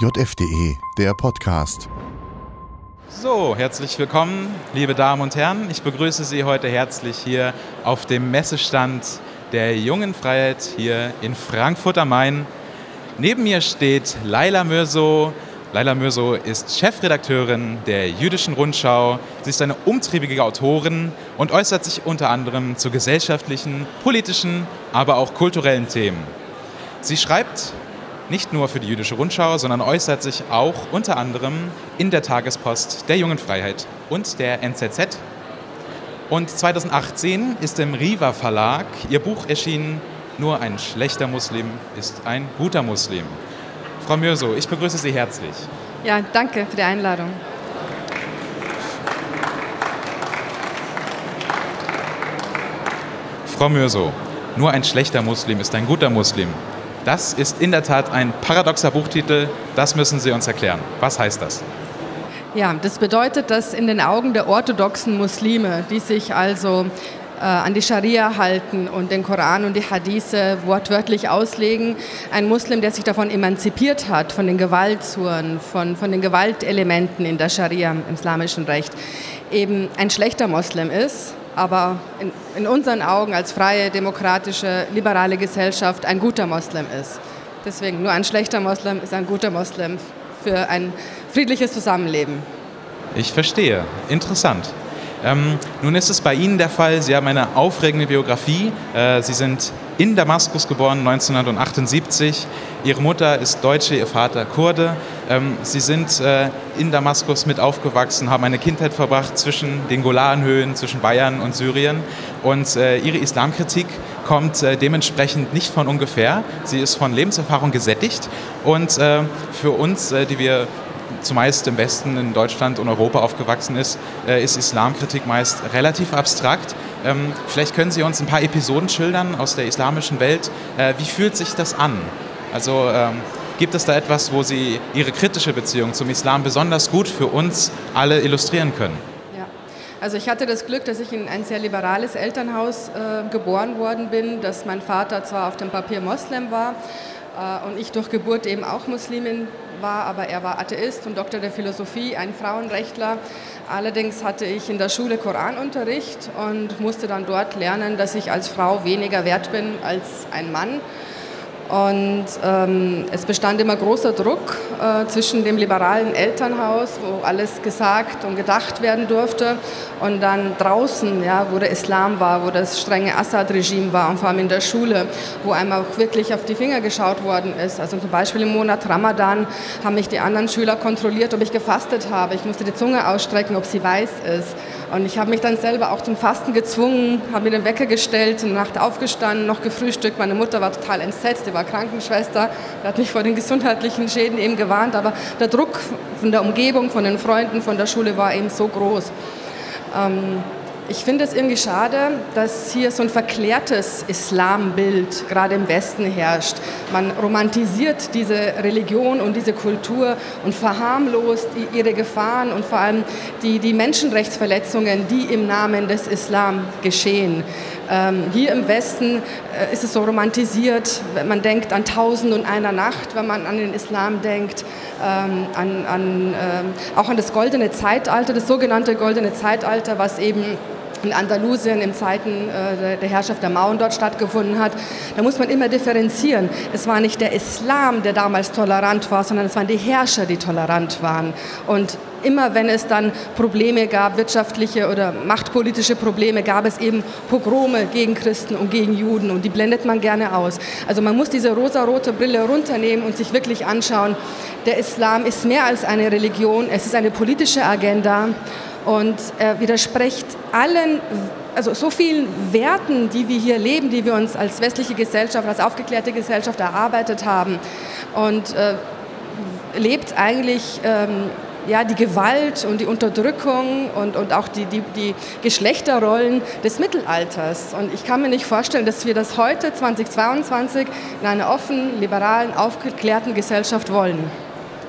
JFDE, der Podcast. So, herzlich willkommen, liebe Damen und Herren. Ich begrüße Sie heute herzlich hier auf dem Messestand der Jungen Freiheit hier in Frankfurt am Main. Neben mir steht Laila Mürso. Laila Mürso ist Chefredakteurin der Jüdischen Rundschau. Sie ist eine umtriebige Autorin und äußert sich unter anderem zu gesellschaftlichen, politischen, aber auch kulturellen Themen. Sie schreibt nicht nur für die Jüdische Rundschau, sondern äußert sich auch unter anderem in der Tagespost der Jungen Freiheit und der NZZ. Und 2018 ist im Riva Verlag ihr Buch erschienen, Nur ein schlechter Muslim ist ein guter Muslim. Frau Mürso, ich begrüße Sie herzlich. Ja, danke für die Einladung. Frau Mürso, nur ein schlechter Muslim ist ein guter Muslim. Das ist in der Tat ein paradoxer Buchtitel. Das müssen Sie uns erklären. Was heißt das? Ja, das bedeutet, dass in den Augen der orthodoxen Muslime, die sich also äh, an die Scharia halten und den Koran und die Hadithe wortwörtlich auslegen, ein Muslim, der sich davon emanzipiert hat, von den Gewaltsuren, von, von den Gewaltelementen in der Scharia, im islamischen Recht, eben ein schlechter Muslim ist aber in, in, unseren Augen als freie, demokratische, liberale Gesellschaft ein guter Moslem ist. Deswegen nur ein schlechter Moslem ist ein guter Moslem für ein friedliches Zusammenleben. Ich verstehe. Interessant. Ähm, nun ist es bei Ihnen der Fall, Sie haben eine aufregende Biografie. Äh, Sie sind in Damaskus geboren, 1978. Ihre Mutter ist Deutsche, Ihr Vater Kurde. Ähm, Sie sind äh, in Damaskus mit aufgewachsen, haben eine Kindheit verbracht zwischen den Golanhöhen, zwischen Bayern und Syrien. Und äh, Ihre Islamkritik kommt äh, dementsprechend nicht von ungefähr. Sie ist von Lebenserfahrung gesättigt. Und für uns, die wir zumeist im Westen, in Deutschland und Europa aufgewachsen ist, ist Islamkritik meist relativ abstrakt. Ähm, vielleicht können Sie uns ein paar Episoden schildern aus der islamischen Welt. Wie fühlt sich das an? Also ähm, gibt es da etwas, wo Sie Ihre kritische Beziehung zum Islam besonders gut für uns alle illustrieren können? Ja, Also ich hatte das Glück, dass ich in ein sehr liberales Elternhaus äh, geboren worden bin, dass mein Vater zwar auf dem Papier Moslem war äh, und ich durch Geburt eben auch Muslimin war, aber er war Atheist und Doktor der Philosophie, ein Frauenrechtler. Allerdings hatte ich in der Schule Koranunterricht und musste dann dort lernen, dass ich als Frau weniger wert bin als ein Mann. Und ähm, es bestand immer großer Druck äh, zwischen dem liberalen Elternhaus, wo alles gesagt und gedacht werden durfte, und dann draußen, ja, wo der Islam war, wo das strenge Assad-Regime war, und vor allem in der Schule, wo einem auch wirklich auf die Finger geschaut worden ist. Also zum Beispiel im Monat Ramadan haben mich die anderen Schüler kontrolliert, ob ich gefastet habe. Ich musste die Zunge ausstrecken, ob sie weiß ist. Und ich habe mich dann selber auch zum Fasten gezwungen, habe mir den Wecker gestellt, eine Nacht aufgestanden, noch gefrühstückt. Meine Mutter war total entsetzt, die war Krankenschwester, die hat mich vor den gesundheitlichen Schäden eben gewarnt. Aber der Druck von der Umgebung, von den Freunden, von der Schule war eben so groß. Ähm, ich finde es irgendwie schade, dass hier so ein verklärtes Islambild gerade im Westen herrscht. Man romantisiert diese Religion und diese Kultur und verharmlost ihre Gefahren und vor allem die, die Menschenrechtsverletzungen, die im Namen des Islam geschehen. Ähm, hier im Westen äh, ist es so romantisiert, wenn man denkt an Tausend und einer Nacht, wenn man an den Islam denkt, ähm, an, an, äh, auch an das goldene Zeitalter, das sogenannte goldene Zeitalter, was eben in Andalusien in Zeiten äh, der Herrschaft der Mauern dort stattgefunden hat, da muss man immer differenzieren. Es war nicht der Islam, der damals tolerant war, sondern es waren die Herrscher, die tolerant waren. Und immer wenn es dann Probleme gab, wirtschaftliche oder machtpolitische Probleme, gab es eben Pogrome gegen Christen und gegen Juden und die blendet man gerne aus. Also man muss diese rosarote Brille runternehmen und sich wirklich anschauen, der Islam ist mehr als eine Religion, es ist eine politische Agenda und er widerspricht allen, also so vielen Werten, die wir hier leben, die wir uns als westliche Gesellschaft, als aufgeklärte Gesellschaft erarbeitet haben und äh, lebt eigentlich ähm, ja, die Gewalt und die Unterdrückung und, und auch die, die, die Geschlechterrollen des Mittelalters. Und ich kann mir nicht vorstellen, dass wir das heute, 2022, in einer offenen, liberalen, aufgeklärten Gesellschaft wollen.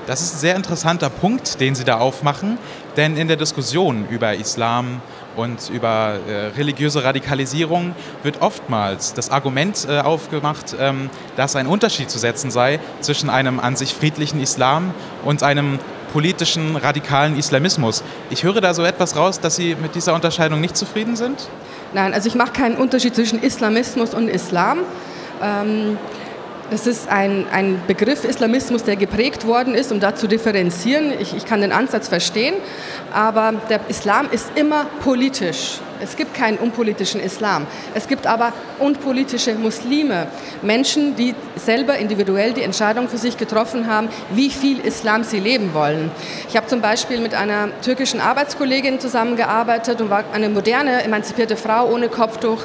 Das ist ein sehr interessanter Punkt, den Sie da aufmachen, denn in der Diskussion über Islam und über äh, religiöse Radikalisierung wird oftmals das Argument äh, aufgemacht, ähm, dass ein Unterschied zu setzen sei zwischen einem an sich friedlichen Islam und einem politischen radikalen Islamismus. Ich höre da so etwas raus, dass Sie mit dieser Unterscheidung nicht zufrieden sind? Nein, also ich mache keinen Unterschied zwischen Islamismus und Islam. Ähm, das ist ein, ein Begriff Islamismus, der geprägt worden ist, um da zu differenzieren. Ich, ich kann den Ansatz verstehen, aber der Islam ist immer politisch. Es gibt keinen unpolitischen Islam. Es gibt aber unpolitische Muslime. Menschen, die selber individuell die Entscheidung für sich getroffen haben, wie viel Islam sie leben wollen. Ich habe zum Beispiel mit einer türkischen Arbeitskollegin zusammengearbeitet und war eine moderne, emanzipierte Frau ohne Kopftuch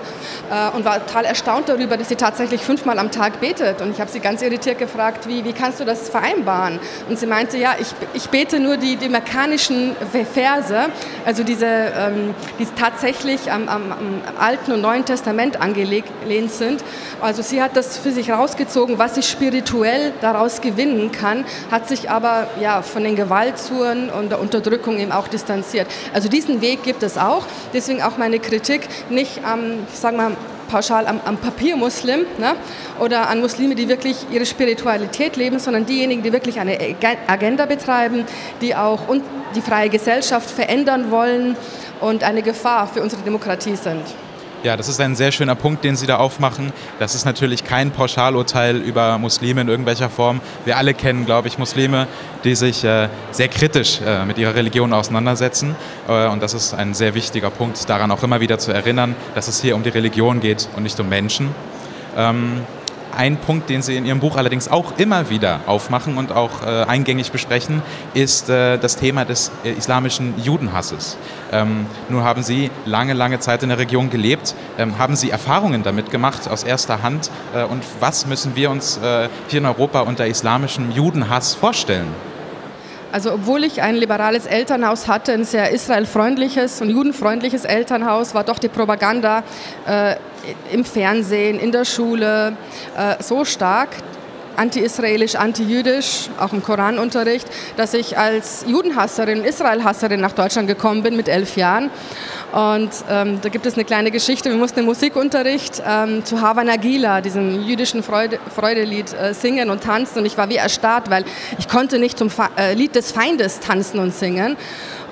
äh, und war total erstaunt darüber, dass sie tatsächlich fünfmal am Tag betet. Und ich habe sie ganz irritiert gefragt, wie, wie kannst du das vereinbaren? Und sie meinte, ja, ich, ich bete nur die, die mekkanischen Verse, also diese, ähm, die tatsächlich tatsächlich am, am, am Alten und Neuen Testament angelehnt sind. Also sie hat das für sich rausgezogen, was sie spirituell daraus gewinnen kann, hat sich aber ja, von den Gewaltsuren und der Unterdrückung eben auch distanziert. Also diesen Weg gibt es auch. Deswegen auch meine Kritik nicht am, ich sag mal, pauschal am, am Papiermuslim ne? oder an Muslime, die wirklich ihre Spiritualität leben, sondern diejenigen, die wirklich eine Agenda betreiben, die auch die freie Gesellschaft verändern wollen und eine Gefahr für unsere Demokratie sind. Ja, das ist ein sehr schöner Punkt, den Sie da aufmachen. Das ist natürlich kein Pauschalurteil über Muslime in irgendwelcher Form. Wir alle kennen, glaube ich, Muslime, die sich äh, sehr kritisch äh, mit ihrer Religion auseinandersetzen. Äh, und das ist ein sehr wichtiger Punkt, daran auch immer wieder zu erinnern, dass es hier um die Religion geht und nicht um Menschen. Ähm, ein Punkt, den Sie in Ihrem Buch allerdings auch immer wieder aufmachen und auch äh, eingängig besprechen, ist äh, das Thema des äh, islamischen Judenhasses. Ähm, nun haben Sie lange, lange Zeit in der Region gelebt. Ähm, haben Sie Erfahrungen damit gemacht aus erster Hand? Äh, und was müssen wir uns äh, hier in Europa unter islamischem Judenhass vorstellen? Also obwohl ich ein liberales Elternhaus hatte, ein sehr israelfreundliches und judenfreundliches Elternhaus, war doch die Propaganda äh, im Fernsehen, in der Schule äh, so stark, anti-israelisch, anti-jüdisch, auch im Koranunterricht, dass ich als Judenhasserin, Israelhasserin nach Deutschland gekommen bin mit elf Jahren und ähm, da gibt es eine kleine Geschichte. Wir mussten im Musikunterricht ähm, zu Hava Nagila, diesem jüdischen Freude, Freudelied, äh, singen und tanzen. Und ich war wie erstarrt, weil ich konnte nicht zum Fa äh, Lied des Feindes tanzen und singen.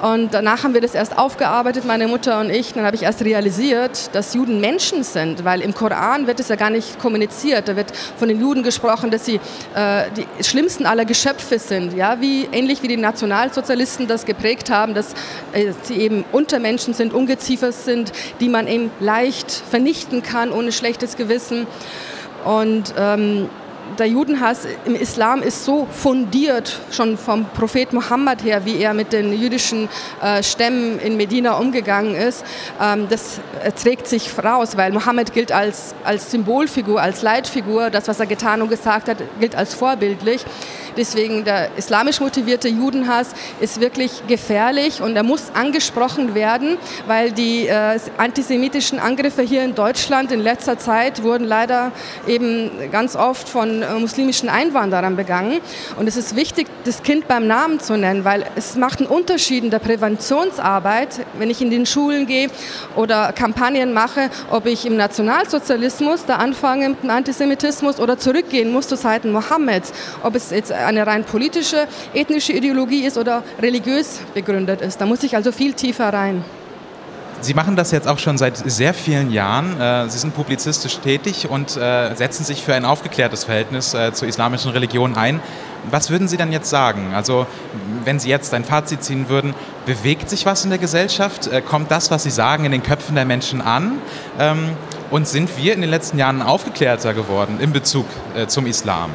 Und danach haben wir das erst aufgearbeitet, meine Mutter und ich. Dann habe ich erst realisiert, dass Juden Menschen sind, weil im Koran wird es ja gar nicht kommuniziert. Da wird von den Juden gesprochen, dass sie äh, die schlimmsten aller Geschöpfe sind. Ja, wie, ähnlich wie die Nationalsozialisten das geprägt haben, dass äh, sie eben Untermenschen sind, Ungeziefer sind, die man eben leicht vernichten kann ohne schlechtes Gewissen. Und ähm, der Judenhass im Islam ist so fundiert, schon vom Prophet Mohammed her, wie er mit den jüdischen äh, Stämmen in Medina umgegangen ist. Ähm, das trägt sich raus, weil Mohammed gilt als, als Symbolfigur, als Leitfigur. Das, was er getan und gesagt hat, gilt als vorbildlich. Deswegen der islamisch motivierte Judenhass ist wirklich gefährlich und er muss angesprochen werden, weil die äh, antisemitischen Angriffe hier in Deutschland in letzter Zeit wurden leider eben ganz oft von äh, muslimischen Einwanderern begangen. Und es ist wichtig, das Kind beim Namen zu nennen, weil es macht einen Unterschied in der Präventionsarbeit, wenn ich in den Schulen gehe oder Kampagnen mache, ob ich im Nationalsozialismus da anfange mit dem Antisemitismus oder zurückgehen muss zu Zeiten Mohammeds, ob es jetzt eine rein politische, ethnische Ideologie ist oder religiös begründet ist. Da muss ich also viel tiefer rein. Sie machen das jetzt auch schon seit sehr vielen Jahren. Äh, Sie sind publizistisch tätig und äh, setzen sich für ein aufgeklärtes Verhältnis äh, zur islamischen Religion ein. Was würden Sie dann jetzt sagen? Also, wenn Sie jetzt ein Fazit ziehen würden, bewegt sich was in der Gesellschaft? Kommt das, was Sie sagen, in den Köpfen der Menschen an? Ähm, und sind wir in den letzten Jahren aufgeklärter geworden in Bezug zum Islam?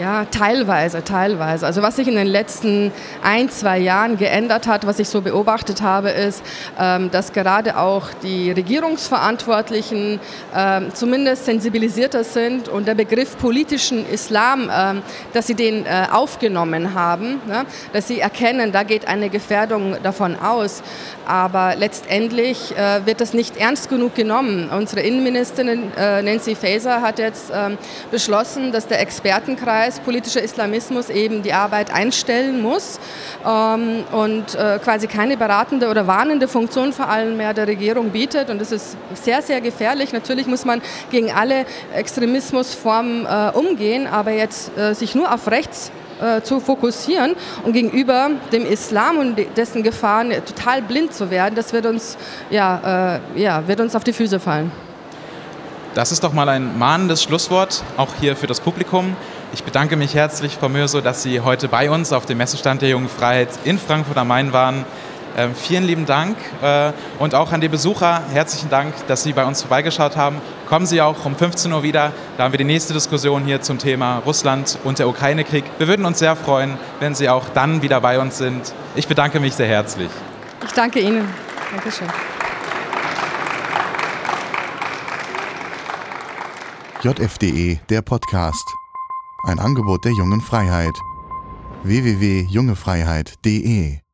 Ja, teilweise, teilweise. Also was sich in den letzten ein, zwei Jahren geändert hat, was ich so beobachtet habe, ist, ähm, dass gerade auch die Regierungsverantwortlichen ähm, zumindest sensibilisierter sind und der Begriff politischen Islam, ähm, dass sie den äh, aufgenommen haben, ne? dass sie erkennen, da geht eine Gefährdung davon aus. Aber letztendlich äh, wird das nicht ernst genug genommen. Unsere Innenministerin äh, Nancy Faeser hat jetzt beschlossen, dass der Expertenkreis freiheitspolitischer Islamismus eben die Arbeit einstellen muss ähm, und äh, quasi keine beratende oder warnende Funktion vor allem mehr der Regierung bietet. Und das ist sehr, sehr gefährlich. Natürlich muss man gegen alle Extremismusformen äh, umgehen, aber jetzt äh, sich nur auf rechts äh, zu fokussieren und gegenüber dem Islam und dessen Gefahren total blind zu werden, das wird uns, ja, äh, ja, wird uns auf die Füße fallen. Das ist doch mal ein mahnendes Schlusswort, auch hier für das Publikum. Ich bedanke mich herzlich, Frau Mürso, dass Sie heute bei uns auf dem Messestand der Jungen Freiheit in Frankfurt am Main waren. Ähm, vielen lieben Dank äh, und auch an die Besucher herzlichen Dank, dass Sie bei uns vorbeigeschaut haben. Kommen Sie auch um 15 Uhr wieder, da haben wir die nächste Diskussion hier zum Thema Russland und der Ukraine-Krieg. Wir würden uns sehr freuen, wenn Sie auch dann wieder bei uns sind. Ich bedanke mich sehr herzlich. Ich danke Ihnen. Dankeschön. JFDE, der Podcast. Ein Angebot der jungen Freiheit. www.jungefreiheit.de